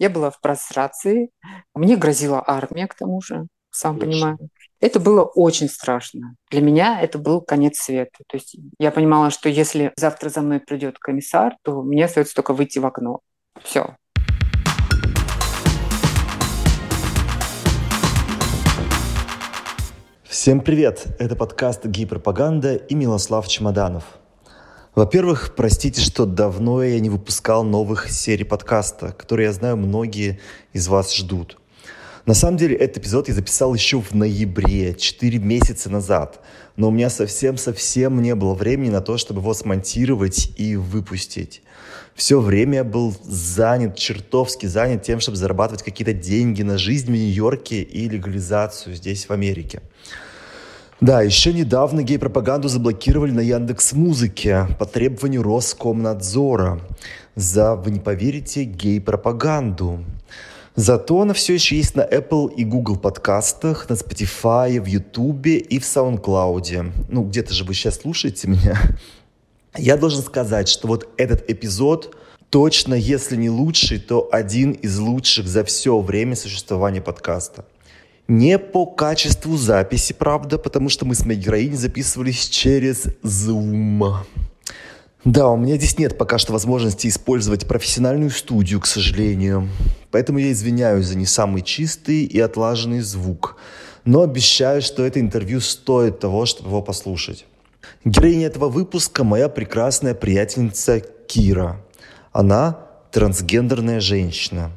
Я была в прострации. Мне грозила армия, к тому же, сам понимаю. Это было очень страшно. Для меня это был конец света. То есть я понимала, что если завтра за мной придет комиссар, то мне остается только выйти в окно. Все. Всем привет! Это подкаст «Гей-пропаганда» и Милослав Чемоданов. Во-первых, простите, что давно я не выпускал новых серий подкаста, которые, я знаю, многие из вас ждут – на самом деле, этот эпизод я записал еще в ноябре, 4 месяца назад. Но у меня совсем-совсем не было времени на то, чтобы его смонтировать и выпустить. Все время я был занят, чертовски занят тем, чтобы зарабатывать какие-то деньги на жизнь в Нью-Йорке и легализацию здесь, в Америке. Да, еще недавно гей-пропаганду заблокировали на Яндекс Музыке по требованию Роскомнадзора за, вы не поверите, гей-пропаганду. Зато она все еще есть на Apple и Google подкастах, на Spotify, в YouTube и в SoundCloud. Ну, где-то же вы сейчас слушаете меня. Я должен сказать, что вот этот эпизод точно, если не лучший, то один из лучших за все время существования подкаста. Не по качеству записи, правда, потому что мы с моей героиней записывались через Zoom. Да, у меня здесь нет пока что возможности использовать профессиональную студию, к сожалению. Поэтому я извиняюсь за не самый чистый и отлаженный звук. Но обещаю, что это интервью стоит того, чтобы его послушать. Героиня этого выпуска – моя прекрасная приятельница Кира. Она трансгендерная женщина.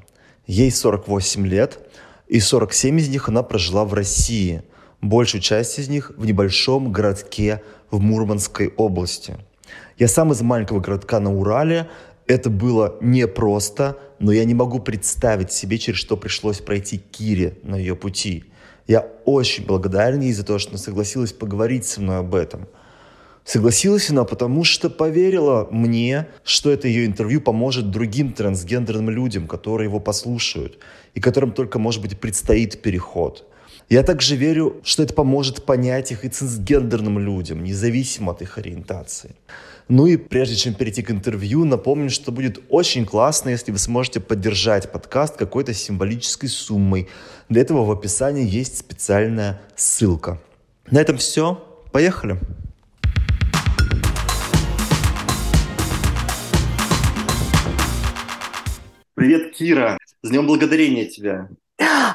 Ей 48 лет, и 47 из них она прожила в России. Большую часть из них в небольшом городке в Мурманской области – я сам из маленького городка на Урале. Это было непросто, но я не могу представить себе, через что пришлось пройти Кире на ее пути. Я очень благодарен ей за то, что она согласилась поговорить со мной об этом. Согласилась она, потому что поверила мне, что это ее интервью поможет другим трансгендерным людям, которые его послушают, и которым только, может быть, предстоит переход. Я также верю, что это поможет понять их и цисгендерным людям, независимо от их ориентации. Ну и прежде чем перейти к интервью, напомню, что будет очень классно, если вы сможете поддержать подкаст какой-то символической суммой. Для этого в описании есть специальная ссылка. На этом все. Поехали! Привет, Кира! С Днем Благодарения тебя!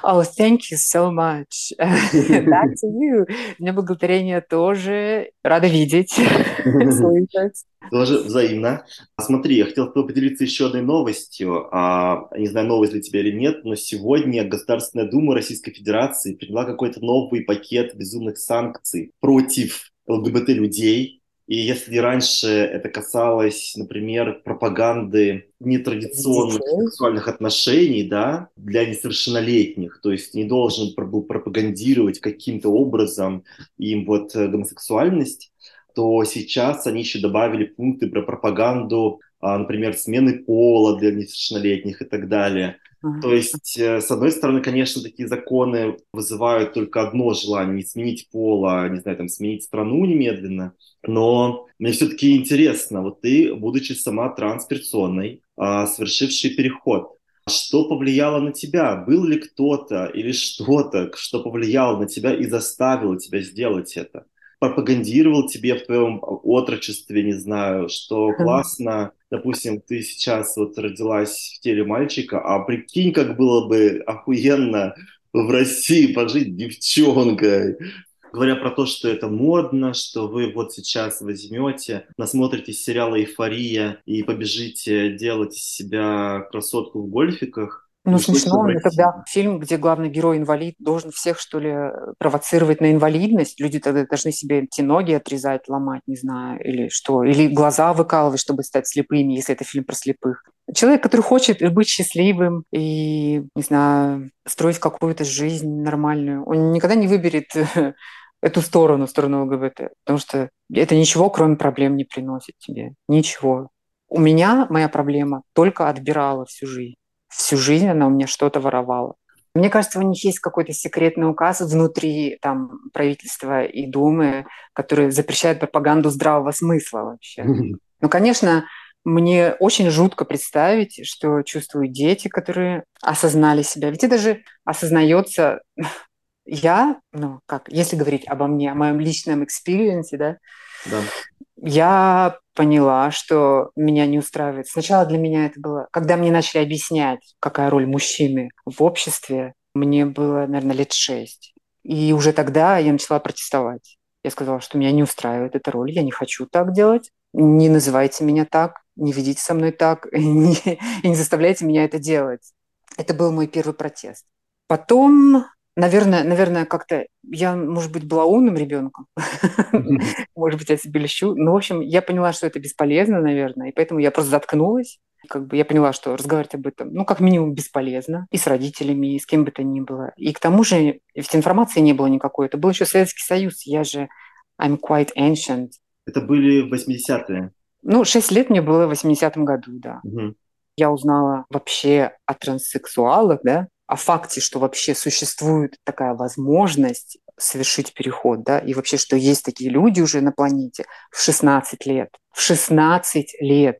Oh, thank you so much. Back to you. Мне благодарение тоже. Рада видеть, слышать. Тоже взаимно. Смотри, я хотел поделиться еще одной новостью. А, не знаю, новость для тебя или нет, но сегодня Государственная Дума Российской Федерации приняла какой-то новый пакет безумных санкций против ЛГБТ-людей, и если раньше это касалось, например, пропаганды нетрадиционных Детей. сексуальных отношений, да, для несовершеннолетних, то есть не должен был пропагандировать каким-то образом им вот э, гомосексуальность, то сейчас они еще добавили пункты про пропаганду, а, например, смены пола для несовершеннолетних и так далее. То есть, э, с одной стороны, конечно, такие законы вызывают только одно желание, сменить пола, не знаю, там, сменить страну немедленно, но мне все-таки интересно, вот ты, будучи сама трансперсоной, а, совершивший переход, что повлияло на тебя? Был ли кто-то или что-то, что повлияло на тебя и заставило тебя сделать это? пропагандировал тебе в твоем отрочестве, не знаю, что классно, допустим, ты сейчас вот родилась в теле мальчика, а прикинь, как было бы охуенно в России пожить девчонкой. Говоря про то, что это модно, что вы вот сейчас возьмете, насмотритесь сериала «Эйфория» и побежите делать из себя красотку в гольфиках, ну, смешно, но тогда фильм, где главный герой инвалид, должен всех, что ли, провоцировать на инвалидность. Люди тогда должны себе эти ноги отрезать, ломать, не знаю, или что. Или глаза выкалывать, чтобы стать слепыми, если это фильм про слепых. Человек, который хочет быть счастливым и, не знаю, строить какую-то жизнь нормальную, он никогда не выберет эту сторону, сторону ЛГБТ, потому что это ничего, кроме проблем, не приносит тебе. Ничего. У меня моя проблема только отбирала всю жизнь всю жизнь она у меня что-то воровала. Мне кажется, у них есть какой-то секретный указ внутри там, правительства и Думы, который запрещает пропаганду здравого смысла вообще. Ну, конечно, мне очень жутко представить, что чувствуют дети, которые осознали себя. Ведь это же осознается я, ну, как, если говорить обо мне, о моем личном experience е, да, да, я поняла, что меня не устраивает. Сначала для меня это было, когда мне начали объяснять, какая роль мужчины в обществе, мне было, наверное, лет шесть. И уже тогда я начала протестовать. Я сказала, что меня не устраивает эта роль, я не хочу так делать. Не называйте меня так, не ведите со мной так, и не, заставляйте меня это делать. Это был мой первый протест. Потом Наверное, наверное, как-то я, может быть, была умным ребенком, может быть, я себе лещу. Но, в общем, я поняла, что это бесполезно, наверное, и поэтому я просто заткнулась. Как бы я поняла, что разговаривать об этом, ну, как минимум, бесполезно. И с родителями, и с кем бы то ни было. И к тому же, ведь информации не было никакой. Это был еще Советский Союз. Я же I'm quite ancient. Это были 80-е? Ну, шесть лет мне было в 80-м году, да. Угу. Я узнала вообще о транссексуалах, да, о факте, что вообще существует такая возможность совершить переход, да, и вообще, что есть такие люди уже на планете в 16 лет. В 16 лет.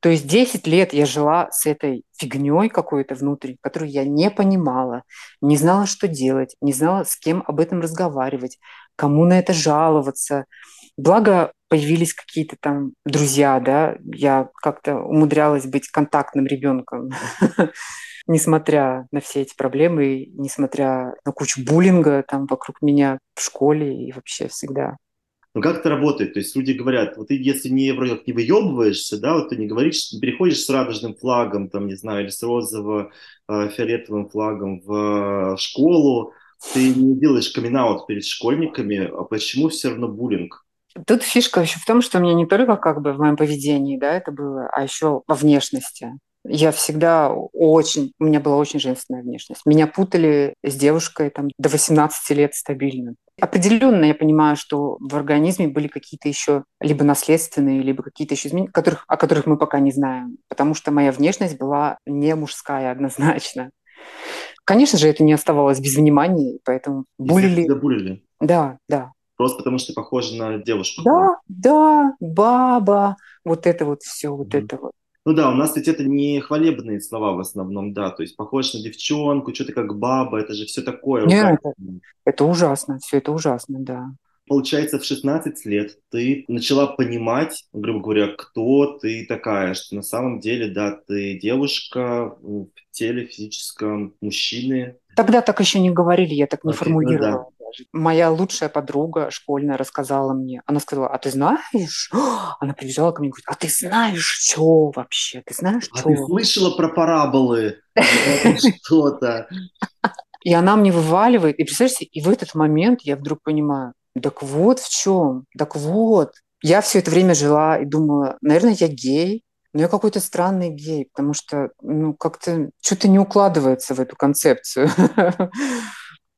То есть 10 лет я жила с этой фигней какой-то внутри, которую я не понимала, не знала, что делать, не знала, с кем об этом разговаривать, кому на это жаловаться. Благо появились какие-то там друзья, да, я как-то умудрялась быть контактным ребенком. несмотря на все эти проблемы, несмотря на кучу буллинга там вокруг меня в школе и вообще всегда. Ну как это работает? То есть люди говорят, вот ты если не вроде как не выебываешься, да, вот ты не говоришь, не переходишь с радужным флагом, там, не знаю, или с розово-фиолетовым э, флагом в э, школу, ты не делаешь камин перед школьниками, а почему все равно буллинг? Тут фишка еще в том, что у меня не только как бы в моем поведении, да, это было, а еще во внешности. Я всегда очень, у меня была очень женственная внешность. Меня путали с девушкой там, до 18 лет стабильно. Определенно я понимаю, что в организме были какие-то еще либо наследственные, либо какие-то еще изменения, которых, о которых мы пока не знаем, потому что моя внешность была не мужская однозначно. Конечно же, это не оставалось без внимания, поэтому булили. Тебя булили? Да, да. Просто потому что похожа на девушку. Да, да, баба, вот это вот все, вот mm-hmm. это вот. Ну да, у нас ведь это не хвалебные слова в основном, да, то есть похож на девчонку, что-то как баба, это же все такое. Нет, это, это ужасно, все это ужасно, да. Получается, в 16 лет ты начала понимать, грубо говоря, кто ты такая, что на самом деле, да, ты девушка в теле физическом мужчины. Тогда так еще не говорили, я так не формулировала. Ну, да даже. Моя лучшая подруга школьная рассказала мне. Она сказала, а ты знаешь? Она прибежала ко мне и говорит, а ты знаешь, что вообще? Ты знаешь, а что? ты слышала про параболы? Что-то. И она мне вываливает. И представляете, и в этот момент я вдруг понимаю, так вот в чем, так вот. Я все это время жила и думала, наверное, я гей, но я какой-то странный гей, потому что ну, как-то что-то не укладывается в эту концепцию.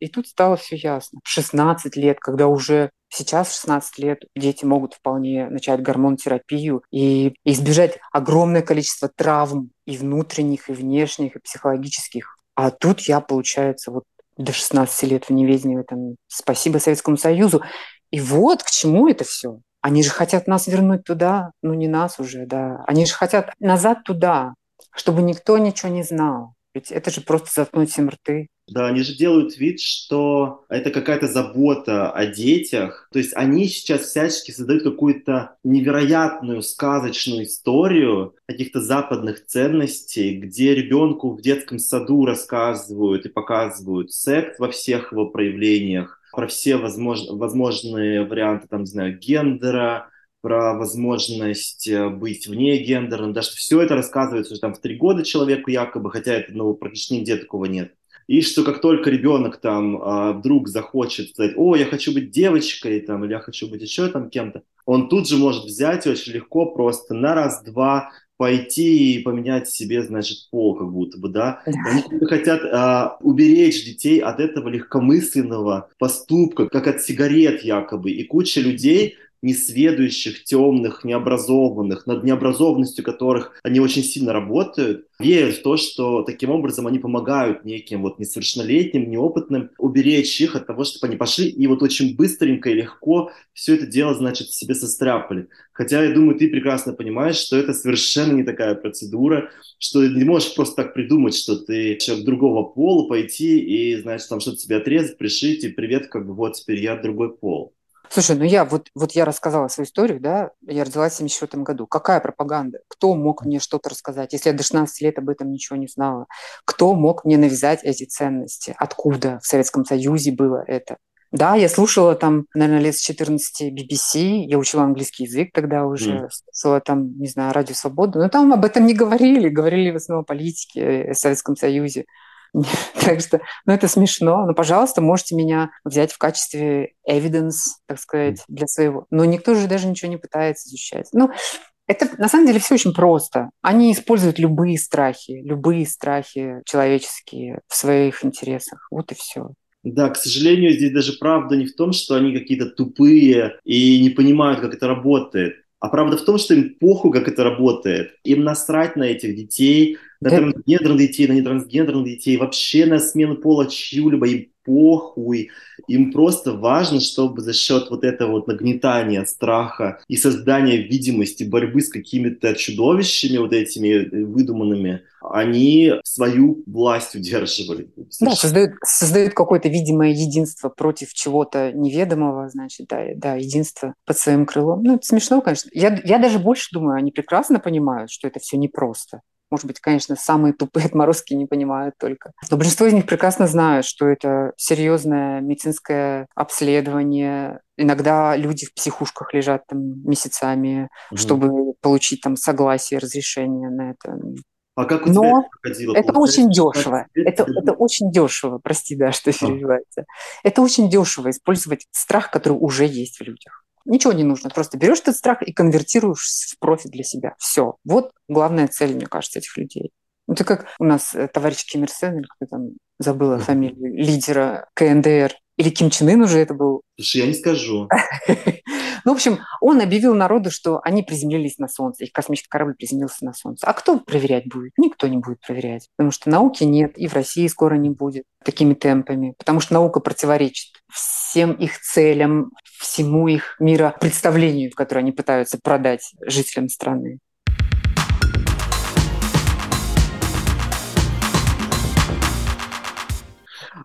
И тут стало все ясно. В 16 лет, когда уже сейчас в 16 лет дети могут вполне начать гормонотерапию и избежать огромное количество травм и внутренних, и внешних, и психологических. А тут я, получается, вот до 16 лет в неведении этом. Спасибо Советскому Союзу. И вот к чему это все. Они же хотят нас вернуть туда, ну не нас уже, да. Они же хотят назад туда, чтобы никто ничего не знал. Ведь это же просто заткнуть всем рты. Да, они же делают вид, что это какая-то забота о детях. То есть они сейчас всячески создают какую-то невероятную сказочную историю каких-то западных ценностей, где ребенку в детском саду рассказывают и показывают секс во всех его проявлениях, про все возмож... возможные варианты, там, не знаю, гендера, про возможность э, быть вне гендерным, даже все это рассказывается уже там в три года человеку якобы, хотя это ну, практически нигде такого нет. И что как только ребенок там а, вдруг захочет сказать, о, я хочу быть девочкой, там, или я хочу быть еще там кем-то, он тут же может взять очень легко просто на раз-два пойти и поменять себе, значит, пол как будто бы, да. Они хотят а, уберечь детей от этого легкомысленного поступка, как от сигарет якобы. И куча людей несведущих, темных, необразованных, над необразованностью которых они очень сильно работают, верят в то, что таким образом они помогают неким вот несовершеннолетним, неопытным уберечь их от того, чтобы они пошли и вот очень быстренько и легко все это дело, значит, себе состряпали. Хотя, я думаю, ты прекрасно понимаешь, что это совершенно не такая процедура, что не можешь просто так придумать, что ты человек другого пола, пойти и, значит, там что-то себе отрезать, пришить, и привет, как бы вот теперь я другой пол. Слушай, ну я вот, вот я рассказала свою историю, да, я родилась в 74 году. Какая пропаганда? Кто мог мне что-то рассказать, если я до 16 лет об этом ничего не знала? Кто мог мне навязать эти ценности? Откуда в Советском Союзе было это? Да, я слушала там, наверное, лет с 14 BBC, я учила английский язык тогда уже, mm. слушала там, не знаю, Радио Свободу, но там об этом не говорили, говорили в основном о политике в Советском Союзе. Так что, ну, это смешно. Но, пожалуйста, можете меня взять в качестве evidence, так сказать, для своего. Но никто же даже ничего не пытается изучать. Ну, это на самом деле все очень просто. Они используют любые страхи, любые страхи человеческие в своих интересах. Вот и все. Да, к сожалению, здесь даже правда не в том, что они какие-то тупые и не понимают, как это работает. А правда в том, что им похуй, как это работает. Им насрать на этих детей, на трансгендерных детей, на нетрансгендерных детей, вообще на смену пола чью-либо. Им похуй. Им просто важно, чтобы за счет вот этого вот нагнетания страха и создания видимости борьбы с какими-то чудовищами вот этими выдуманными, они свою власть удерживали. Да, создают, создают какое-то видимое единство против чего-то неведомого, значит, да, да, единство под своим крылом. Ну, это смешно, конечно. Я, я даже больше думаю, они прекрасно понимают, что это все непросто. Может быть, конечно, самые тупые отморозки не понимают только. Но большинство из них прекрасно знают, что это серьезное медицинское обследование. Иногда люди в психушках лежат там месяцами, угу. чтобы получить там согласие, разрешение на это. А как у Но тебя это? Это очень дешево. Это, это очень дешево. Прости, да, что переживаете. Это очень дешево использовать страх, который уже есть в людях. Ничего не нужно, просто берешь этот страх и конвертируешь в профит для себя. Все. Вот главная цель, мне кажется, этих людей. Это как у нас э, товарищ Ким Ир Сен, или кто там забыла фамилию, лидера КНДР, или Ким Чен Ын уже это был. Слушай, я не скажу. Ну, в общем, он объявил народу, что они приземлились на Солнце, их космический корабль приземлился на Солнце. А кто проверять будет? Никто не будет проверять, потому что науки нет, и в России скоро не будет такими темпами, потому что наука противоречит всем их целям, всему их мира представлению, которое они пытаются продать жителям страны.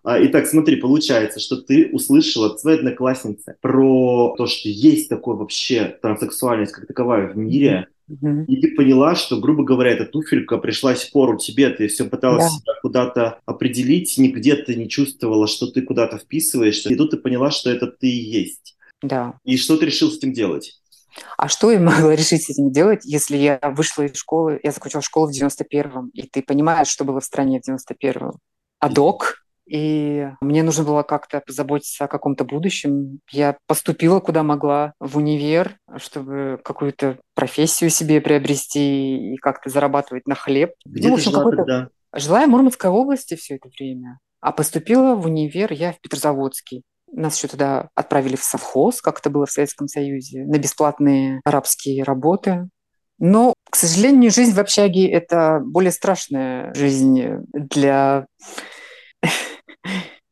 Итак, смотри, получается, что ты услышала от своей одноклассницы про то, что есть такое вообще транссексуальность как таковая в мире, mm-hmm. и ты поняла, что, грубо говоря, эта туфелька пришлась в пору тебе, ты все пыталась да. себя куда-то определить, нигде ты не чувствовала, что ты куда-то вписываешься, и тут ты поняла, что это ты и есть. Да. И что ты решил с этим делать? А что я могла решить с этим делать, если я вышла из школы, я закончила школу в 91-м, и ты понимаешь, что было в стране в 91-м? Адок, и мне нужно было как-то позаботиться о каком-то будущем. Я поступила куда могла в универ, чтобы какую-то профессию себе приобрести и как-то зарабатывать на хлеб. Где ну, в общем, ты жила тогда? Жила я в Мурманской области все это время. А поступила в универ я в Петрозаводский. Нас еще туда отправили в совхоз, как это было в Советском Союзе, на бесплатные арабские работы. Но, к сожалению, жизнь в общаге – это более страшная жизнь для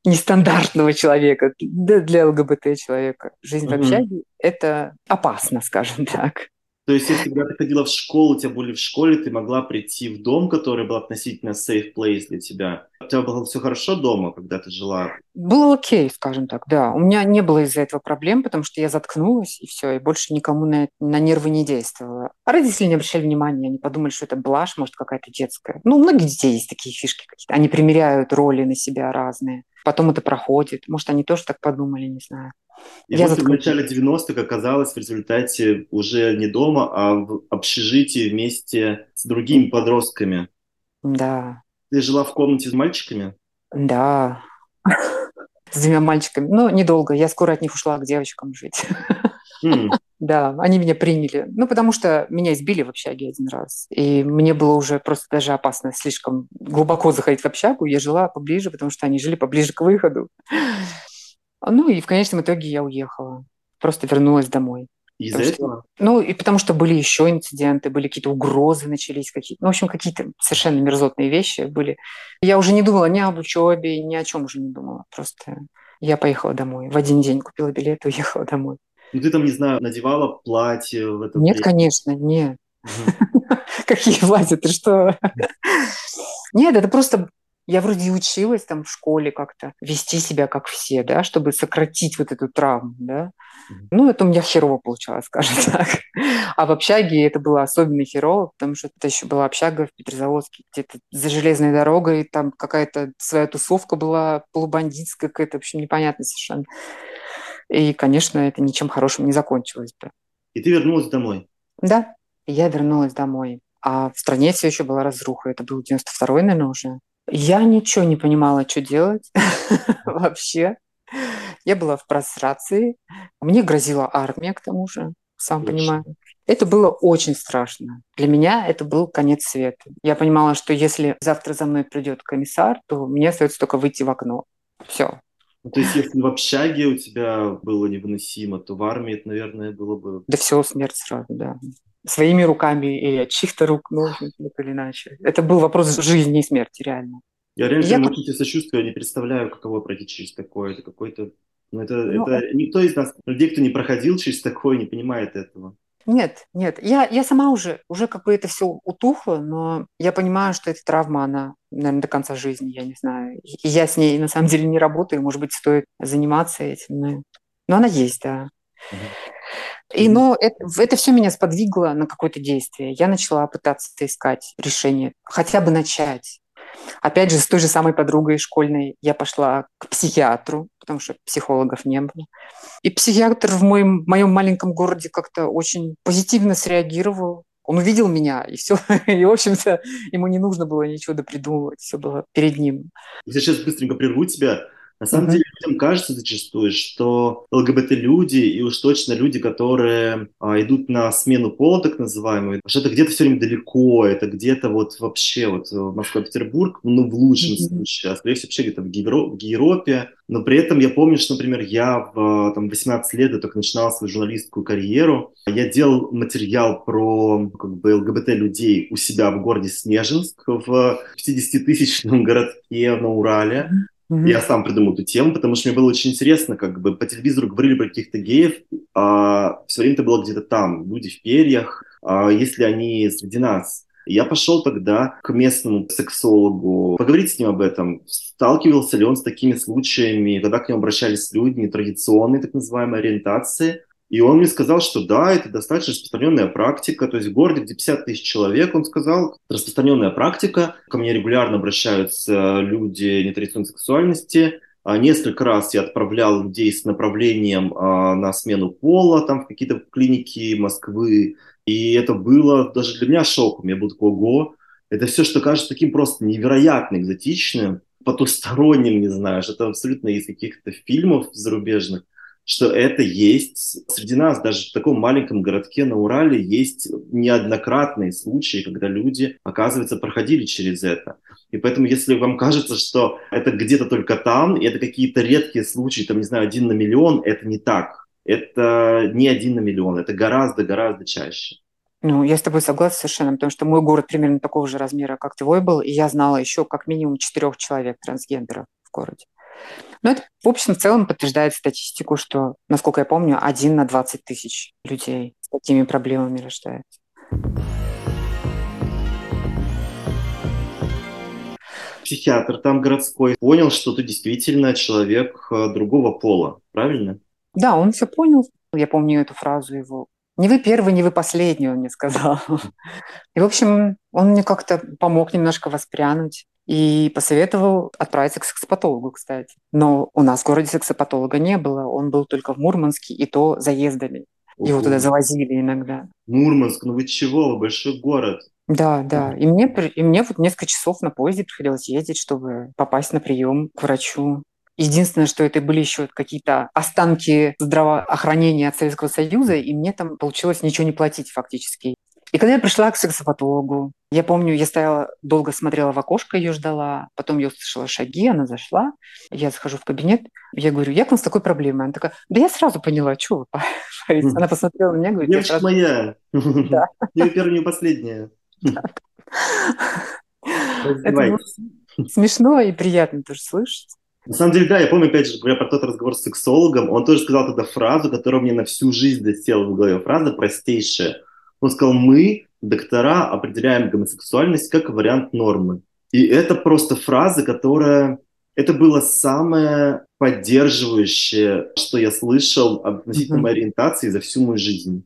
нестандартного человека, да, для ЛГБТ-человека. Жизнь mm-hmm. в общаге – это опасно, скажем так. То есть, если когда ты ходила в школу, у тебя были в школе, ты могла прийти в дом, который был относительно safe place для тебя. У тебя было все хорошо дома, когда ты жила? Было окей, скажем так, да. У меня не было из-за этого проблем, потому что я заткнулась, и все, и больше никому на, на нервы не действовала. А родители не обращали внимания, они подумали, что это блажь, может, какая-то детская. Ну, у многих детей есть такие фишки какие-то. Они примеряют роли на себя разные. Потом это проходит. Может, они тоже так подумали, не знаю. И я вот в начале 90-х оказалась в результате уже не дома, а в общежитии вместе с другими подростками. Да. Ты жила в комнате с мальчиками? Да. С двумя мальчиками. Но недолго. Я скоро от них ушла к девочкам жить. Mm. Да, они меня приняли. Ну, потому что меня избили в общаге один раз. И мне было уже просто даже опасно слишком глубоко заходить в общагу. Я жила поближе, потому что они жили поближе к выходу. Ну и в конечном итоге я уехала. Просто вернулась домой. Из-за этого? Что, ну, и потому что были еще инциденты, были какие-то угрозы начались, какие-то, ну, в общем, какие-то совершенно мерзотные вещи были. Я уже не думала ни об учебе, ни о чем уже не думала. Просто я поехала домой. В один день купила билет и уехала домой. Ну, ты там, не знаю, надевала платье в это Нет, время? конечно, нет. Какие платья? Ты что? Нет, это просто я вроде училась там в школе как-то вести себя как все, да, чтобы сократить вот эту травму, да. Ну, это у меня херово получалось, скажем так. А в общаге это было особенно херово, потому что это еще была общага в Петрозаводске, где-то за железной дорогой, там какая-то своя тусовка была полубандитская какая-то, в общем, непонятно совершенно. И, конечно, это ничем хорошим не закончилось бы. И ты вернулась домой? Да, я вернулась домой. А в стране все еще была разруха. Это был 92-й, наверное, уже. Я ничего не понимала, что делать вообще. Я была в прострации. Мне грозила армия, к тому же, сам понимаю. Это было очень страшно. Для меня это был конец света. Я понимала, что если завтра за мной придет комиссар, то мне остается только выйти в окно. Все. Ну, то есть, если в общаге у тебя было невыносимо, то в армии это, наверное, было бы... Да все, смерть сразу, да своими руками и от чьих-то рук, ну, так или иначе. Это был вопрос жизни и смерти, реально. Я реально я... тебе сочувствую, я не представляю, каково пройти через такое. Это какой-то... Ну, это, ну, это э никто из нас, людей, кто не проходил через такое, не понимает этого. Нет, нет, я, я сама уже, уже как бы это все утухло, но я понимаю, что эта травма, она, наверное, до конца жизни, я не знаю. И я с ней на самом деле не работаю, может быть, стоит заниматься этим, но, но она есть, да. Угу. И, но это, это все меня сподвигло на какое-то действие. Я начала пытаться искать решение, хотя бы начать. Опять же, с той же самой подругой школьной я пошла к психиатру, потому что психологов не было. И психиатр в моем, моем маленьком городе как-то очень позитивно среагировал. Он увидел меня, и все. И, в общем-то, ему не нужно было ничего допридумывать. Все было перед ним. Я сейчас быстренько прерву тебя. На самом mm-hmm. деле людям кажется зачастую, что ЛГБТ-люди и уж точно люди, которые а, идут на смену пола, так называемую, что это где-то все время далеко, это где-то вот вообще вот Москва-Петербург, ну в лучшем mm-hmm. случае, а скорее всего вообще где-то в, Евро- в Европе. Но при этом я помню, что, например, я в там, 18 лет, я только начинал свою журналистскую карьеру, я делал материал про как бы ЛГБТ-людей у себя в городе Снежинск, в 50-тысячном городке на Урале. Mm-hmm. Я сам придумал эту тему, потому что мне было очень интересно, как бы по телевизору говорили про каких-то геев, а все время это было где-то там, люди в перьях, а если они среди нас. Я пошел тогда к местному сексологу, поговорить с ним об этом. Сталкивался ли он с такими случаями, когда к нему обращались люди нетрадиционной так называемой ориентации, и он мне сказал, что да, это достаточно распространенная практика. То есть в городе, где 50 тысяч человек, он сказал, распространенная практика. Ко мне регулярно обращаются люди нетрадиционной сексуальности. А несколько раз я отправлял людей с направлением а, на смену пола там в какие-то клиники Москвы. И это было даже для меня шоком. Я был такой, ого, это все, что кажется таким просто невероятно экзотичным, потусторонним, не знаю, это абсолютно из каких-то фильмов зарубежных что это есть среди нас, даже в таком маленьком городке на Урале есть неоднократные случаи, когда люди, оказывается, проходили через это. И поэтому, если вам кажется, что это где-то только там, и это какие-то редкие случаи, там, не знаю, один на миллион, это не так. Это не один на миллион, это гораздо-гораздо чаще. Ну, я с тобой согласна совершенно, потому что мой город примерно такого же размера, как твой был, и я знала еще как минимум четырех человек трансгендеров в городе. Но это, в общем, в целом подтверждает статистику, что, насколько я помню, один на 20 тысяч людей с такими проблемами рождается. Психиатр там городской понял, что ты действительно человек э, другого пола, правильно? Да, он все понял. Я помню эту фразу его. Не вы первый, не вы последний, он мне сказал. И, в общем, он мне как-то помог немножко воспрянуть и посоветовал отправиться к сексопатологу, кстати. Но у нас в городе сексопатолога не было, он был только в Мурманске, и то заездами. Ого. Его туда завозили иногда. Мурманск, ну вы чего, вы большой город. Да, да. И мне, и мне вот несколько часов на поезде приходилось ездить, чтобы попасть на прием к врачу. Единственное, что это были еще какие-то останки здравоохранения от Советского Союза, и мне там получилось ничего не платить фактически. И когда я пришла к сексопатологу, Я помню, я стояла, долго смотрела в окошко, ее ждала, потом я услышала шаги, она зашла, я захожу в кабинет, я говорю, я к вам с такой проблемой. Она такая, да я сразу поняла, что вы парите. Она посмотрела на меня, говорит, Девочка сразу... моя, не первая, не последняя. Это смешно и приятно тоже слышать. На самом деле, да, я помню, опять же, говоря про тот разговор с сексологом, он тоже сказал тогда фразу, которая мне на всю жизнь досела в голове. Фраза простейшая. Он сказал, мы, доктора, определяем гомосексуальность как вариант нормы. И это просто фраза, которая... Это было самое поддерживающее, что я слышал относительно моей ориентации за всю мою жизнь.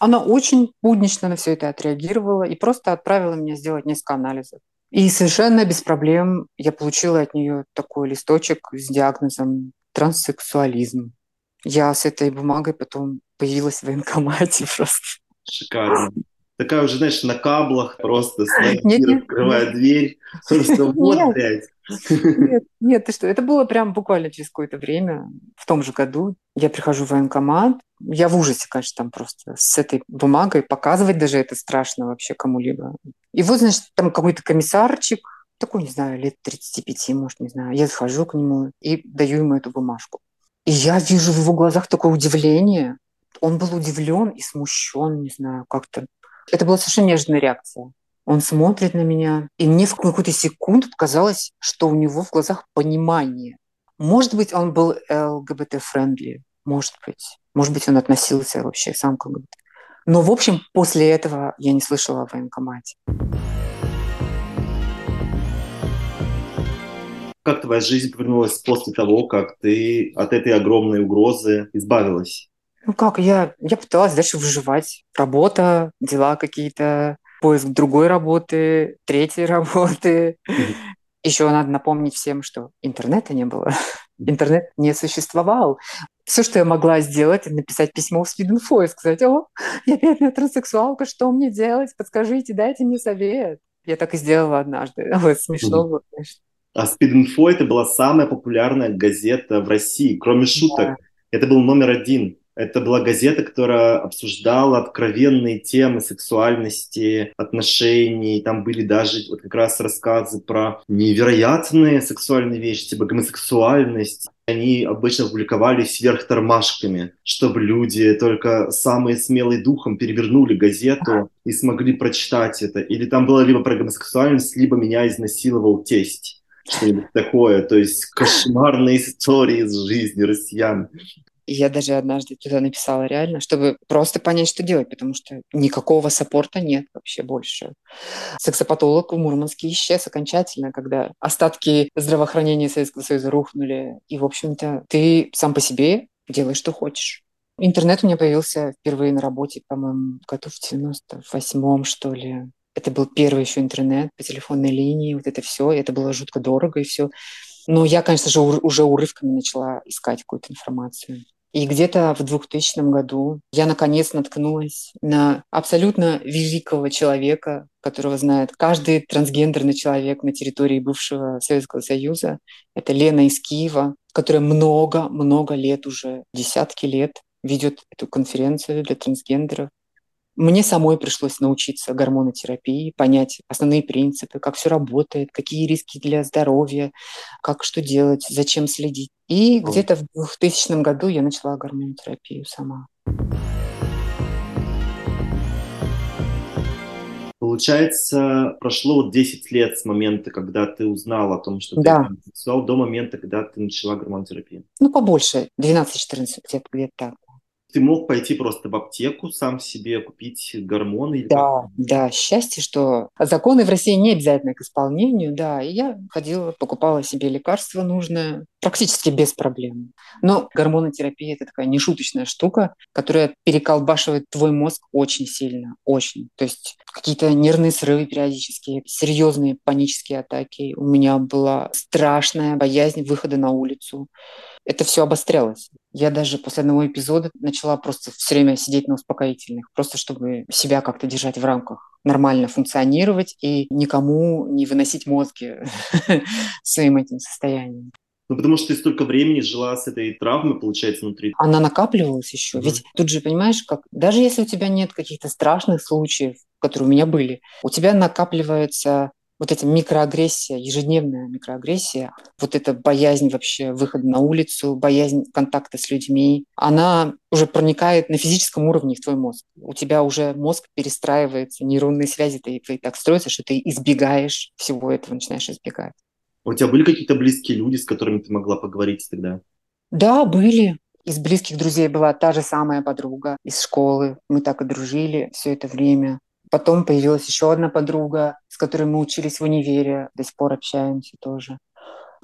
Она очень буднично на все это отреагировала и просто отправила меня сделать несколько анализов. И совершенно без проблем я получила от нее такой листочек с диагнозом транссексуализм. Я с этой бумагой потом появилась в военкомате просто. Шикарно такая уже, знаешь, на каблах просто снайпер, открывая дверь. Просто вот, блядь. Нет, нет, ты что, это было прям буквально через какое-то время, в том же году. Я прихожу в военкомат, я в ужасе, конечно, там просто с этой бумагой, показывать даже это страшно вообще кому-либо. И вот, значит, там какой-то комиссарчик, такой, не знаю, лет 35, может, не знаю. Я захожу к нему и даю ему эту бумажку. И я вижу в его глазах такое удивление. Он был удивлен и смущен, не знаю, как-то. Это была совершенно нежная реакция. Он смотрит на меня, и мне в какую-то секунду казалось, что у него в глазах понимание. Может быть, он был ЛГБТ- friendly, может быть. Может быть, он относился вообще сам к ЛГБТ. Но, в общем, после этого я не слышала о военкомате. Как твоя жизнь повернулась после того, как ты от этой огромной угрозы избавилась? Ну как, я, я пыталась дальше выживать. Работа, дела какие-то, поиск другой работы, третьей работы. Еще надо напомнить всем, что интернета не было. Интернет не существовал. Все, что я могла сделать, это написать письмо в спид-инфо и сказать, о, я бедная транссексуалка, что мне делать? Подскажите, дайте мне совет. Я так и сделала однажды. Вот, смешно было, конечно. А спид-инфо это была самая популярная газета в России, кроме шуток. Да. Это был номер один. Это была газета, которая обсуждала откровенные темы сексуальности, отношений. Там были даже вот как раз рассказы про невероятные сексуальные вещи, типа гомосексуальность. Они обычно публиковались сверх тормашками, чтобы люди только самые смелые духом перевернули газету и смогли прочитать это. Или там было либо про гомосексуальность, либо меня изнасиловал тесть что-нибудь такое, то есть кошмарные истории из жизни россиян. Я даже однажды туда написала реально, чтобы просто понять, что делать, потому что никакого саппорта нет вообще больше. Сексопатолог в Мурманске исчез окончательно, когда остатки здравоохранения Советского Союза рухнули. И, в общем-то, ты сам по себе делаешь, что хочешь. Интернет у меня появился впервые на работе, по-моему, году в 98-м, что ли. Это был первый еще интернет по телефонной линии, вот это все. Это было жутко дорого и все. Но я, конечно же, уже урывками начала искать какую-то информацию. И где-то в 2000 году я наконец наткнулась на абсолютно великого человека, которого знает каждый трансгендерный человек на территории бывшего Советского Союза. Это Лена из Киева, которая много-много лет уже, десятки лет ведет эту конференцию для трансгендеров. Мне самой пришлось научиться гормонотерапии, понять основные принципы, как все работает, какие риски для здоровья, как что делать, зачем следить. И Ой. где-то в 2000 году я начала гормонотерапию сама. Получается, прошло 10 лет с момента, когда ты узнала о том, что ты да. сексуал, до момента, когда ты начала гормонотерапию. Ну, побольше, 12-14 лет где-то так ты мог пойти просто в аптеку, сам себе купить гормоны? Да, да, счастье, что законы в России не обязательны к исполнению, да, и я ходила, покупала себе лекарство нужное, практически без проблем. Но гормонотерапия – это такая нешуточная штука, которая переколбашивает твой мозг очень сильно, очень. То есть какие-то нервные срывы периодические, серьезные панические атаки. У меня была страшная боязнь выхода на улицу это все обострялось. Я даже после одного эпизода начала просто все время сидеть на успокоительных, просто чтобы себя как-то держать в рамках, нормально функционировать и никому не выносить мозги своим этим состоянием. Ну, потому что ты столько времени жила с этой травмой, получается, внутри. Она накапливалась еще. Mm-hmm. Ведь тут же, понимаешь, как даже если у тебя нет каких-то страшных случаев, которые у меня были, у тебя накапливается вот эта микроагрессия, ежедневная микроагрессия, вот эта боязнь вообще выхода на улицу, боязнь контакта с людьми, она уже проникает на физическом уровне в твой мозг. У тебя уже мозг перестраивается, нейронные связи твои так строятся, что ты избегаешь всего этого, начинаешь избегать. У тебя были какие-то близкие люди, с которыми ты могла поговорить тогда? Да, были. Из близких друзей была та же самая подруга из школы. Мы так и дружили все это время. Потом появилась еще одна подруга, с которой мы учились в универе, до сих пор общаемся тоже.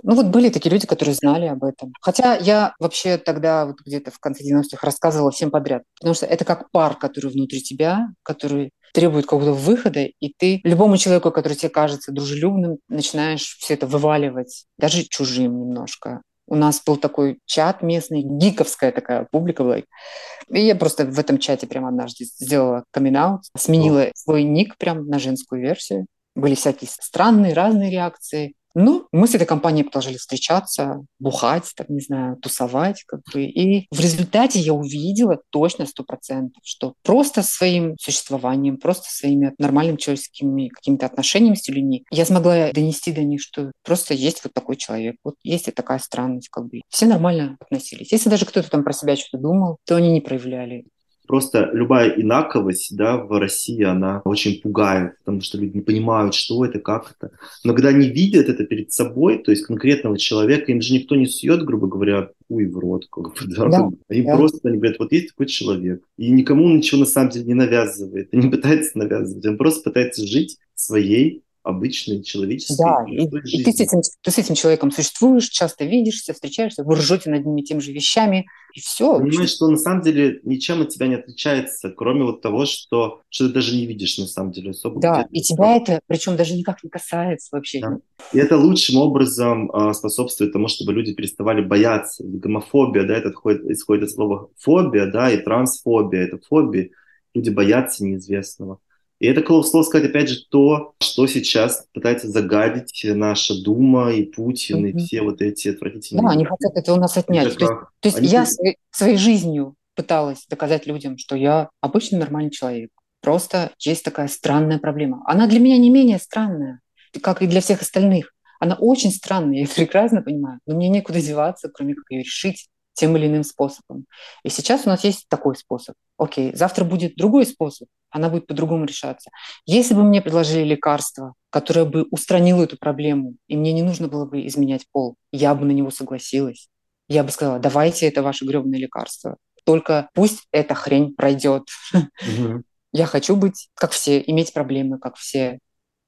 Ну вот были такие люди, которые знали об этом. Хотя я вообще тогда вот где-то в конце 90-х рассказывала всем подряд. Потому что это как пар, который внутри тебя, который требует какого-то выхода, и ты любому человеку, который тебе кажется дружелюбным, начинаешь все это вываливать, даже чужим немножко. У нас был такой чат местный, гиковская такая публика была. И я просто в этом чате прям однажды сделала камин сменила свой ник прям на женскую версию. Были всякие странные, разные реакции. Ну, мы с этой компанией продолжили встречаться, бухать, так не знаю, тусовать, как бы. И в результате я увидела точно сто процентов, что просто своим существованием, просто своими нормальными человеческими какими-то отношениями с людьми я смогла донести до них, что просто есть вот такой человек, вот есть и такая странность, как бы. Все нормально относились. Если даже кто-то там про себя что-то думал, то они не проявляли Просто любая инаковость да, в России, она очень пугает, потому что люди не понимают, что это, как это. Но когда они видят это перед собой, то есть конкретного человека, им же никто не сует, грубо говоря, хуй в рот. Как бы, да? Да, они да. просто они говорят, вот есть такой человек. И никому ничего на самом деле не навязывает, не пытается навязывать. Он просто пытается жить своей обычной человеческой да, и, и ты, с этим, ты с этим человеком существуешь, часто видишься, встречаешься, вы ржете над ними теми же вещами, и все. Понимаешь, что на самом деле ничем от тебя не отличается, кроме вот того, что, что ты даже не видишь на самом деле особо. Да, и тебя это, причем даже никак не касается вообще. Да. И это лучшим образом э, способствует тому, чтобы люди переставали бояться. Гомофобия, да, это исходит, исходит от слова фобия, да, и трансфобия, это фобия. Люди боятся неизвестного. И это, к слову сказать, опять же, то, что сейчас пытается загадить наша Дума и Путин, mm-hmm. и все вот эти отвратительные... Да, они хотят это у нас отнять. То есть, то есть они... я своей, своей жизнью пыталась доказать людям, что я обычный нормальный человек. Просто есть такая странная проблема. Она для меня не менее странная, как и для всех остальных. Она очень странная, я прекрасно понимаю, но мне некуда деваться, кроме как ее решить тем или иным способом. И сейчас у нас есть такой способ. Окей, завтра будет другой способ, она будет по-другому решаться. Если бы мне предложили лекарство, которое бы устранило эту проблему, и мне не нужно было бы изменять пол, я бы на него согласилась. Я бы сказала, давайте это ваше гребное лекарство. Только пусть эта хрень пройдет. Угу. Я хочу быть как все, иметь проблемы, как все,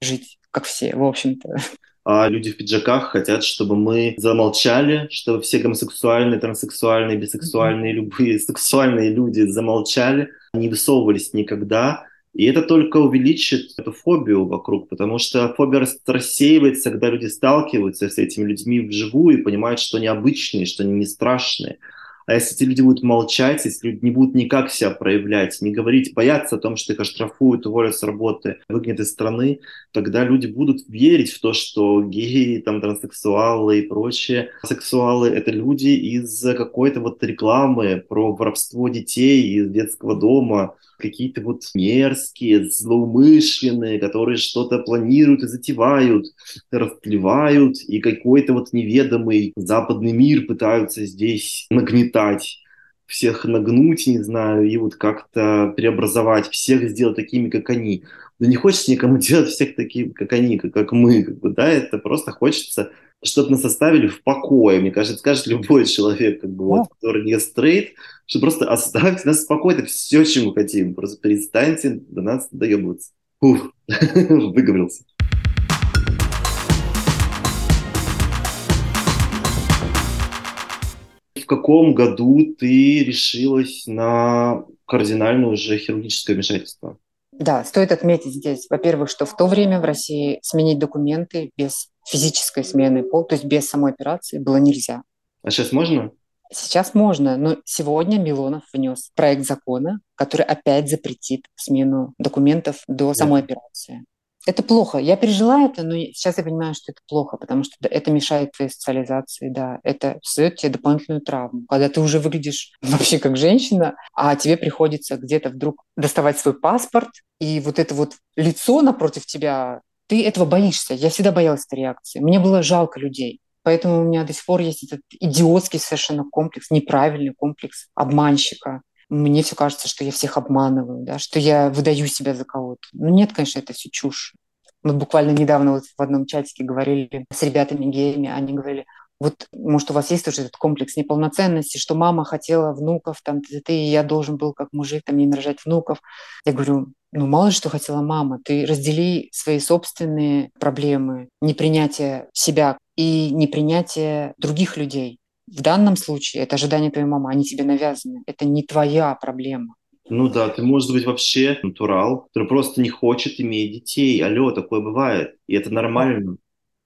жить как все, в общем-то а люди в пиджаках хотят, чтобы мы замолчали, чтобы все гомосексуальные, транссексуальные, бисексуальные, любые сексуальные люди замолчали, не высовывались никогда. И это только увеличит эту фобию вокруг, потому что фобия рассеивается, когда люди сталкиваются с этими людьми вживую и понимают, что они обычные, что они не страшные. А если эти люди будут молчать, если люди не будут никак себя проявлять, не говорить, бояться о том, что их оштрафуют, уволят с работы, выгонят из страны, тогда люди будут верить в то, что геи, там, транссексуалы и прочие сексуалы — это люди из какой-то вот рекламы про воровство детей из детского дома, какие-то вот мерзкие, злоумышленные, которые что-то планируют и затевают, растлевают, и какой-то вот неведомый западный мир пытаются здесь нагнетать всех нагнуть, не знаю, и вот как-то преобразовать, всех сделать такими, как они. Да не хочется никому делать всех такими, как они, как, как мы, как бы, да, это просто хочется чтобы нас оставили в покое. Мне кажется, скажет любой человек, как бы, вот, который не стрейт, что просто оставьте нас в покое, это все, чем мы хотим. Просто перестаньте до нас доебываться. Фух, выговорился. Каком году ты решилась на кардинальное уже хирургическое вмешательство? Да, стоит отметить здесь, во-первых, что в то время в России сменить документы без физической смены пола, то есть без самой операции, было нельзя. А сейчас можно? Сейчас можно, но сегодня Милонов внес проект закона, который опять запретит смену документов до самой операции. Это плохо. Я пережила это, но сейчас я понимаю, что это плохо, потому что это мешает твоей социализации, да. Это создает тебе дополнительную травму. Когда ты уже выглядишь вообще как женщина, а тебе приходится где-то вдруг доставать свой паспорт, и вот это вот лицо напротив тебя, ты этого боишься. Я всегда боялась этой реакции. Мне было жалко людей. Поэтому у меня до сих пор есть этот идиотский совершенно комплекс, неправильный комплекс обманщика. Мне все кажется, что я всех обманываю, да, что я выдаю себя за кого-то. Ну нет, конечно, это все чушь. Мы буквально недавно вот в одном чатике говорили с ребятами геями, они говорили, вот, может, у вас есть тоже этот комплекс неполноценности, что мама хотела внуков, там, ты, ты, и я должен был как мужик там не нарожать внуков. Я говорю, ну, мало ли что хотела мама. Ты раздели свои собственные проблемы, непринятие себя и непринятие других людей. В данном случае это ожидание твоей мамы, они тебе навязаны. Это не твоя проблема. Ну да, ты можешь быть вообще натурал, который просто не хочет иметь детей. Алло, такое бывает. И это нормально.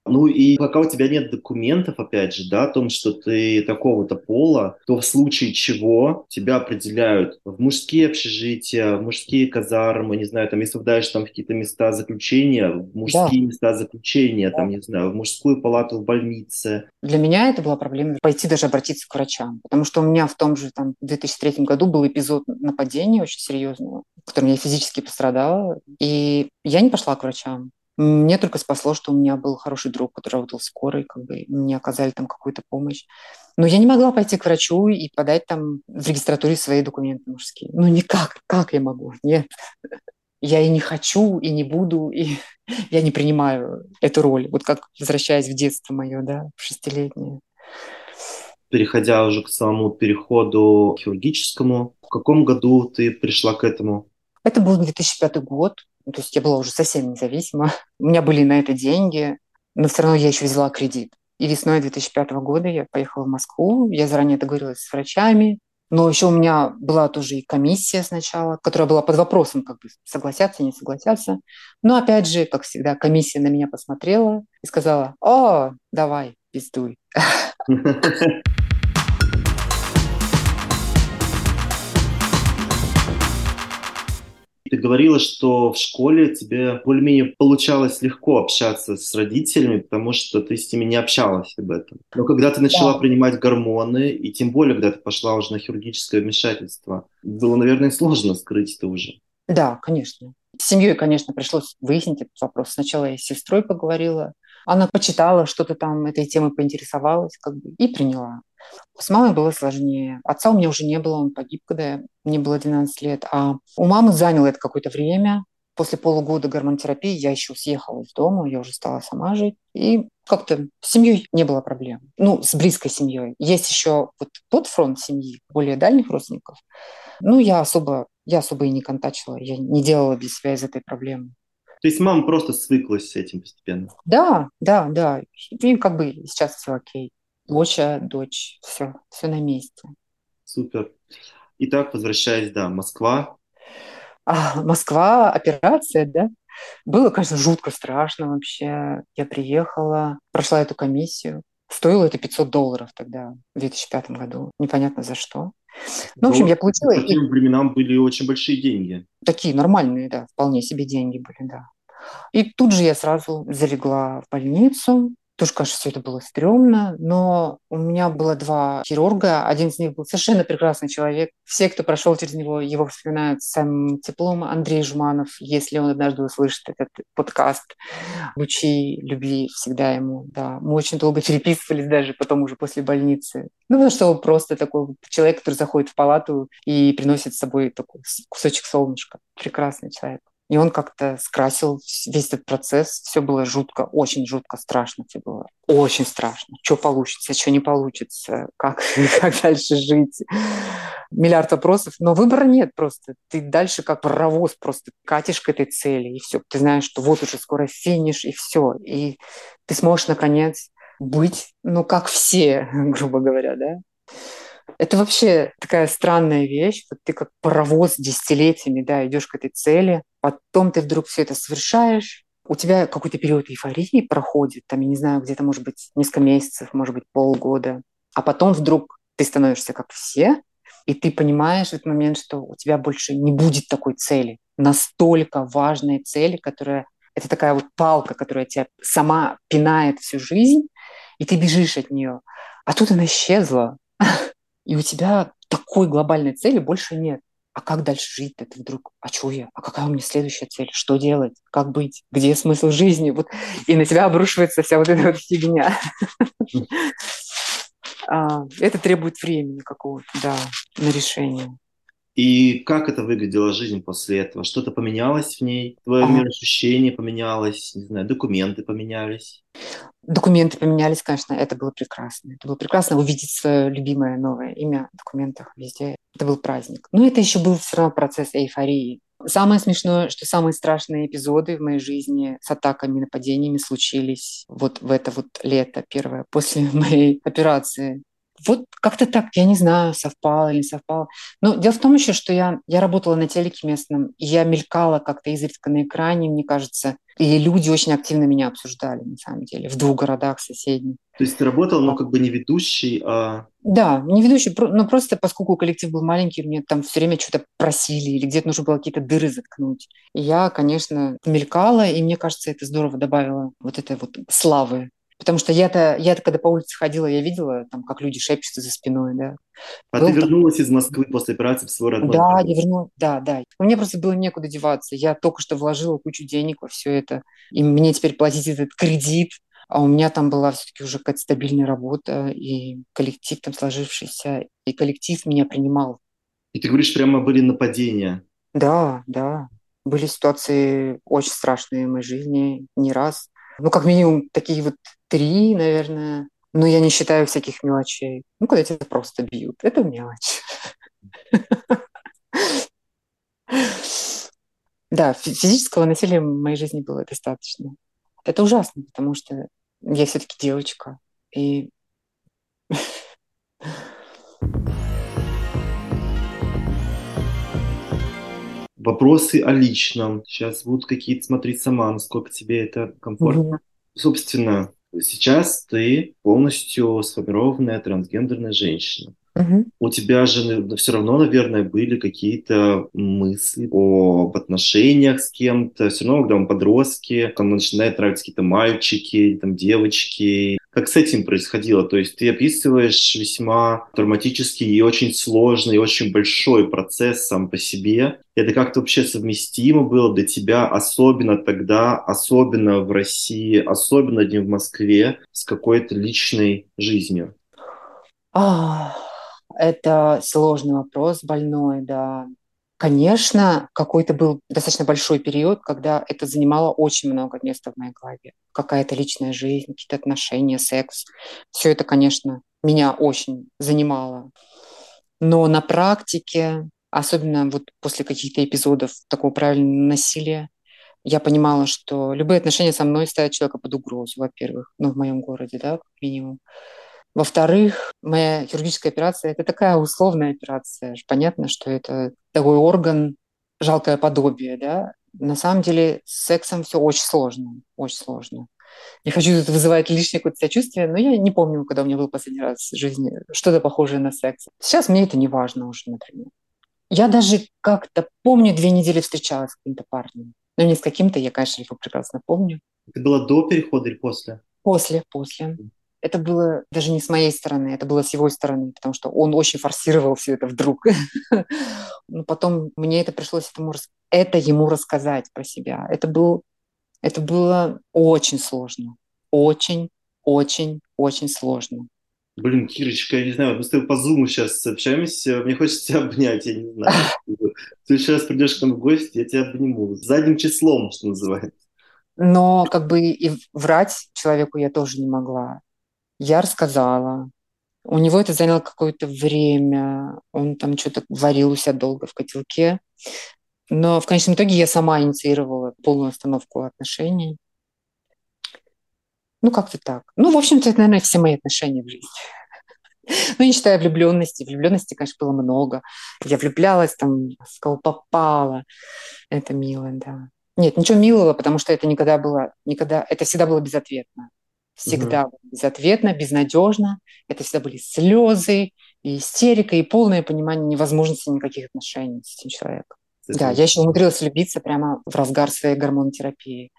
Ну и пока у тебя нет документов, опять же, да, о том, что ты такого-то пола, то в случае чего тебя определяют в мужские общежития, в мужские казармы, не знаю, там, если вдаешь там какие-то места заключения, в мужские да. места заключения, да. там, не знаю, в мужскую палату в больнице. Для меня это была проблема пойти даже обратиться к врачам, потому что у меня в том же там 2003 году был эпизод нападения очень серьезного, в котором я физически пострадала, и я не пошла к врачам. Мне только спасло, что у меня был хороший друг, который работал в скорой, как бы мне оказали там какую-то помощь. Но я не могла пойти к врачу и подать там в регистратуре свои документы мужские. Ну никак, как я могу? Нет. Я и не хочу, и не буду, и я не принимаю эту роль. Вот как возвращаясь в детство мое, да, шестилетнее. Переходя уже к самому переходу хирургическому, в каком году ты пришла к этому? Это был 2005 год. Ну, то есть я была уже совсем независима. У меня были на это деньги, но все равно я еще взяла кредит. И весной 2005 года я поехала в Москву. Я заранее договорилась с врачами. Но еще у меня была тоже и комиссия сначала, которая была под вопросом, как бы согласятся, не согласятся. Но опять же, как всегда, комиссия на меня посмотрела и сказала, о, давай, пиздуй. Ты говорила, что в школе тебе более-менее получалось легко общаться с родителями, потому что ты с ними не общалась об этом. Но когда ты начала да. принимать гормоны, и тем более, когда ты пошла уже на хирургическое вмешательство, было, наверное, сложно скрыть это уже. Да, конечно. С семьей, конечно, пришлось выяснить этот вопрос. Сначала я с сестрой поговорила, она почитала, что-то там этой темой поинтересовалась как бы, и приняла. С мамой было сложнее. Отца у меня уже не было, он погиб, когда мне было 12 лет. А у мамы заняло это какое-то время. После полугода гормонотерапии я еще съехала из дома, я уже стала сама жить. И как-то с семьей не было проблем. Ну, с близкой семьей. Есть еще вот тот фронт семьи, более дальних родственников. Ну, я особо, я особо и не контачила, я не делала для себя из этой проблемы. То есть мама просто свыклась с этим постепенно? Да, да, да. И как бы сейчас все окей доча, дочь, все, все на месте. Супер. Итак, возвращаясь, да, Москва. А, Москва, операция, да. Было, конечно, жутко страшно вообще. Я приехала, прошла эту комиссию. Стоило это 500 долларов тогда, в 2005 году. Непонятно за что. Ну, в общем, я получила... По тем временам были очень большие деньги. Такие нормальные, да, вполне себе деньги были, да. И тут же я сразу залегла в больницу, тоже, конечно, все это было стрёмно, но у меня было два хирурга. Один из них был совершенно прекрасный человек. Все, кто прошел через него, его вспоминают с самым теплом. Андрей Жуманов, если он однажды услышит этот подкаст, лучи любви всегда ему. Да. Мы очень долго переписывались даже потом уже после больницы. Ну, потому что он просто такой человек, который заходит в палату и приносит с собой такой кусочек солнышка. Прекрасный человек. И он как-то скрасил весь этот процесс. Все было жутко, очень жутко, страшно все было. Очень страшно. Что получится, что не получится, как, как дальше жить. Миллиард вопросов. Но выбора нет просто. Ты дальше как паровоз просто катишь к этой цели, и все. Ты знаешь, что вот уже скоро финиш, и все. И ты сможешь, наконец, быть, ну, как все, грубо говоря, да? Это вообще такая странная вещь. Вот ты как паровоз десятилетиями, да, идешь к этой цели, потом ты вдруг все это совершаешь, у тебя какой-то период эйфории проходит, там, я не знаю, где-то, может быть, несколько месяцев, может быть, полгода, а потом вдруг ты становишься как все, и ты понимаешь в этот момент, что у тебя больше не будет такой цели, настолько важной цели, которая Это такая вот палка, которая тебя сама пинает всю жизнь, и ты бежишь от нее. А тут она исчезла. И у тебя такой глобальной цели больше нет. А как дальше жить это вдруг? А что я? А какая у меня следующая цель? Что делать? Как быть? Где смысл жизни? Вот. И на тебя обрушивается вся вот эта вот фигня. А, это требует времени какого-то, да, на решение. И как это выглядела жизнь после этого? Что-то поменялось в ней? Твое ага. мироощущение поменялось? Не знаю, документы поменялись? Документы поменялись, конечно, это было прекрасно. Это было прекрасно увидеть свое любимое новое имя в документах везде. Это был праздник. Но это еще был все равно процесс эйфории. Самое смешное, что самые страшные эпизоды в моей жизни с атаками, нападениями случились вот в это вот лето первое после моей операции. Вот как-то так, я не знаю, совпало или не совпало. Но дело в том еще, что я, я работала на телеке местном, и я мелькала как-то изредка на экране, мне кажется, и люди очень активно меня обсуждали, на самом деле, в двух городах соседних. То есть ты работал, но как бы не ведущий, а... Да, не ведущий, но просто поскольку коллектив был маленький, мне там все время что-то просили или где-то нужно было какие-то дыры заткнуть. И я, конечно, мелькала, и мне кажется, это здорово добавило вот этой вот славы Потому что я-то, я-то когда по улице ходила, я видела, там, как люди шепчутся за спиной, да. А Был ты вернулась там... из Москвы после операции в свой родной Да, город. я вернулась, да, да. У меня просто было некуда деваться. Я только что вложила кучу денег во все это, и мне теперь платить этот кредит, а у меня там была все-таки уже какая-то стабильная работа, и коллектив там сложившийся, и коллектив меня принимал. И ты говоришь, прямо были нападения? Да, да. Были ситуации очень страшные в моей жизни, не раз. Ну, как минимум, такие вот три, наверное. Но я не считаю всяких мелочей. Ну, когда тебя просто бьют. Это мелочь. Да, физического насилия в моей жизни было достаточно. Это ужасно, потому что я все-таки девочка. И вопросы о личном. Сейчас будут какие-то смотреть сама, насколько тебе это комфортно. Mm-hmm. Собственно, сейчас ты полностью сформированная трансгендерная женщина. Угу. У тебя же все равно, наверное, были какие-то мысли об отношениях с кем-то. Все равно, когда мы подростки, там начинают нравиться какие-то мальчики, там девочки. Как с этим происходило? То есть ты описываешь весьма травматический и очень сложный, и очень большой процесс сам по себе. Это как-то вообще совместимо было для тебя, особенно тогда, особенно в России, особенно не в Москве, с какой-то личной жизнью? Это сложный вопрос, больной, да. Конечно, какой-то был достаточно большой период, когда это занимало очень много места в моей голове. Какая-то личная жизнь, какие-то отношения, секс. Все это, конечно, меня очень занимало. Но на практике, особенно вот после каких-то эпизодов такого правильного насилия, я понимала, что любые отношения со мной ставят человека под угрозу, во-первых, ну, в моем городе, да, как минимум. Во-вторых, моя хирургическая операция – это такая условная операция. Понятно, что это такой орган, жалкое подобие, да. На самом деле с сексом все очень сложно, очень сложно. Не хочу тут вызывать лишнее какое-то сочувствие, но я не помню, когда у меня был последний раз в жизни что-то похожее на секс. Сейчас мне это не важно уже, например. Я даже как-то помню, две недели встречалась с каким-то парнем. Но не с каким-то, я, конечно, его прекрасно помню. Это было до перехода или после? После, после это было даже не с моей стороны, это было с его стороны, потому что он очень форсировал все это вдруг. Но потом мне это пришлось этому, это ему рассказать про себя. Это, был, это было очень сложно. Очень, очень, очень сложно. Блин, Кирочка, я не знаю, мы с тобой по зуму сейчас общаемся, мне хочется тебя обнять, я не знаю. Ты сейчас придешь к нам в гости, я тебя обниму. Задним числом, что называется. Но как бы и врать человеку я тоже не могла. Я рассказала. У него это заняло какое-то время. Он там что-то варил у себя долго в котелке. Но в конечном итоге я сама инициировала полную остановку отношений. Ну, как-то так. Ну, в общем-то, это, наверное, все мои отношения в жизни. Ну, не считая влюбленности. Влюбленности, конечно, было много. Я влюблялась, там, сказал, попала. Это мило, да. Нет, ничего милого, потому что это никогда было, никогда, это всегда было безответно всегда угу. безответно, безнадежно. Это всегда были слезы, и истерика, и полное понимание невозможности никаких отношений с этим человеком. Кстати, да, я еще умудрилась влюбиться прямо в разгар своей гормонотерапии.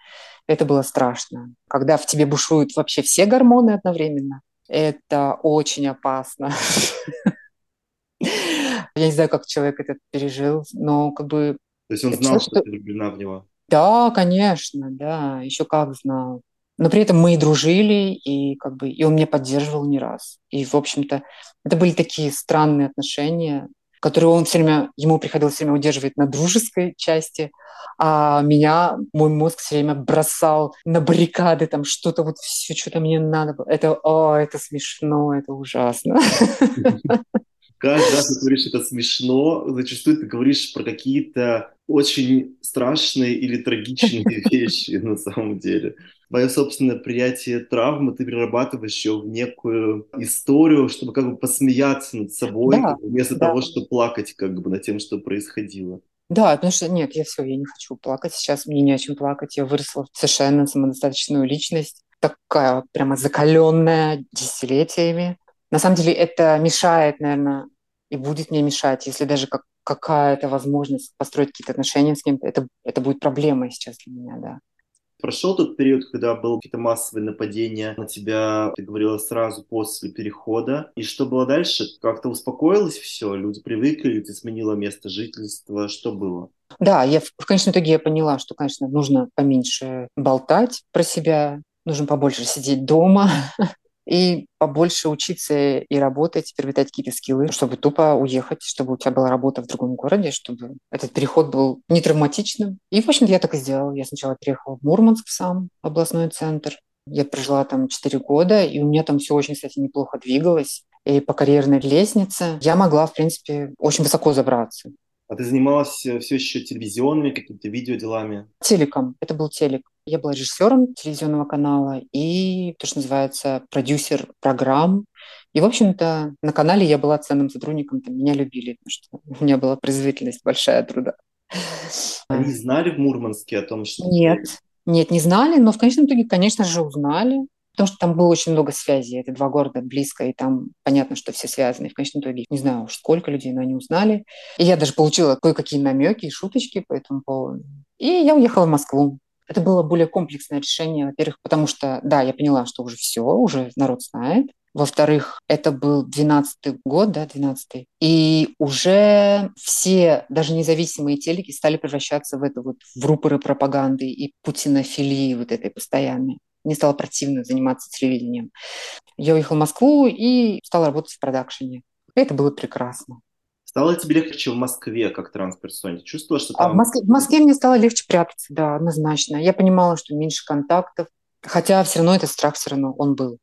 Это было страшно. Когда в тебе бушуют вообще все гормоны одновременно, это очень опасно. Я не знаю, как человек это пережил, но как бы... То есть он знал, что ты влюблена в него? Да, конечно, да, еще как знал. Но при этом мы и дружили, и как бы и он меня поддерживал не раз. И, в общем-то, это были такие странные отношения, которые он все время, ему приходилось все время удерживать на дружеской части, а меня мой мозг все время бросал на баррикады, там что-то вот все, что-то мне надо было. Это, о, это смешно, это ужасно. Каждый раз ты говоришь это смешно, зачастую ты говоришь про какие-то очень страшные или трагичные вещи на самом деле. Твое собственное приятие травмы ты перерабатываешь ее в некую историю, чтобы как бы посмеяться над собой, да, вместо да. того, чтобы плакать как бы над тем, что происходило. Да, потому что нет, я все, я не хочу плакать. Сейчас мне не о чем плакать. Я выросла в совершенно самодостаточную личность, такая прямо закаленная десятилетиями. На самом деле это мешает, наверное, и будет мне мешать, если даже как какая-то возможность построить какие-то отношения с кем-то, это, это будет проблемой сейчас для меня, да. Прошел тот период, когда было какие-то массовые нападения на тебя, ты говорила сразу после перехода. И что было дальше? Как-то успокоилось все? Люди привыкли, ты сменила место жительства? Что было? Да, я в, в конечном итоге я поняла, что, конечно, нужно поменьше болтать про себя, нужно побольше сидеть дома, и побольше учиться и работать, приобретать какие-то скиллы, чтобы тупо уехать, чтобы у тебя была работа в другом городе, чтобы этот переход был не травматичным. И, в общем-то, я так и сделала. Я сначала переехала в Мурманск сам, областной центр. Я прожила там 4 года, и у меня там все очень, кстати, неплохо двигалось. И по карьерной лестнице я могла, в принципе, очень высоко забраться. А ты занималась э, все еще телевизионными какими-то видеоделами? Телеком. Это был телек. Я была режиссером телевизионного канала и, то, что называется, продюсер программ. И, в общем-то, на канале я была ценным сотрудником, там меня любили, потому что у меня была производительность большая труда. Они знали в Мурманске о том, что... Нет, нет, не знали, но в конечном итоге, конечно же, узнали потому что там было очень много связей. Это два города близко, и там понятно, что все связаны. В конечном итоге, не знаю уж сколько людей, но они узнали. И я даже получила кое-какие намеки и шуточки по этому поводу. И я уехала в Москву. Это было более комплексное решение, во-первых, потому что, да, я поняла, что уже все, уже народ знает. Во-вторых, это был 12 год, да, 12 И уже все, даже независимые телеки стали превращаться в это вот в рупоры пропаганды и путинофилии вот этой постоянной мне стало противно заниматься телевидением. Я уехала в Москву и стала работать в продакшене. Это было прекрасно. Стало тебе легче в Москве как трансперсоне? Чувствовала, что там... А в, Москве, в Москве мне стало легче прятаться, да, однозначно. Я понимала, что меньше контактов, хотя все равно этот страх все равно он был.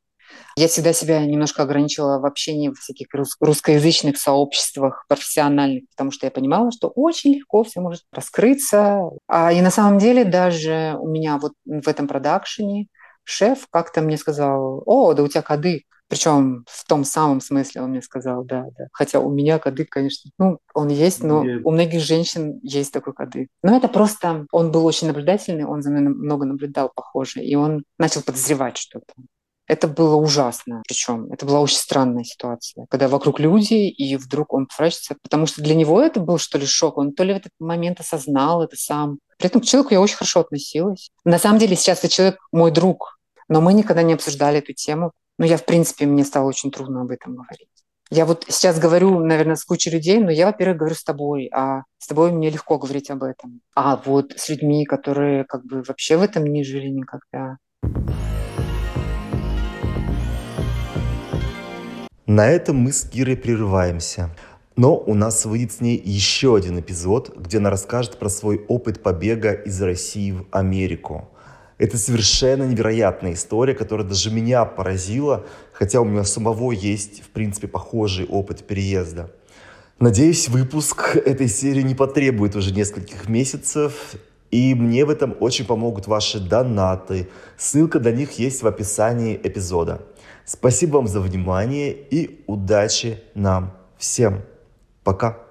Я всегда себя немножко ограничивала в общении в всяких русскоязычных сообществах профессиональных, потому что я понимала, что очень легко все может раскрыться. А, и на самом деле даже у меня вот в этом продакшене шеф как-то мне сказал, о, да у тебя кадык. Причем в том самом смысле он мне сказал, да, да. Хотя у меня кадык, конечно, ну, он есть, но Нет. у многих женщин есть такой кадык. Но это просто, он был очень наблюдательный, он за мной много наблюдал, похоже, и он начал подозревать что-то. Это было ужасно, причем это была очень странная ситуация, когда вокруг люди, и вдруг он поворачивается, потому что для него это был, что ли, шок. Он то ли в этот момент осознал это сам. При этом к человеку я очень хорошо относилась. На самом деле сейчас этот человек мой друг, но мы никогда не обсуждали эту тему. Но я, в принципе, мне стало очень трудно об этом говорить. Я вот сейчас говорю, наверное, с кучей людей, но я, во-первых, говорю с тобой, а с тобой мне легко говорить об этом. А вот с людьми, которые как бы вообще в этом не жили никогда. На этом мы с Кирой прерываемся. Но у нас выйдет с ней еще один эпизод, где она расскажет про свой опыт побега из России в Америку. Это совершенно невероятная история, которая даже меня поразила, хотя у меня самого есть, в принципе, похожий опыт переезда. Надеюсь, выпуск этой серии не потребует уже нескольких месяцев, и мне в этом очень помогут ваши донаты. Ссылка на них есть в описании эпизода. Спасибо вам за внимание и удачи нам всем. Пока.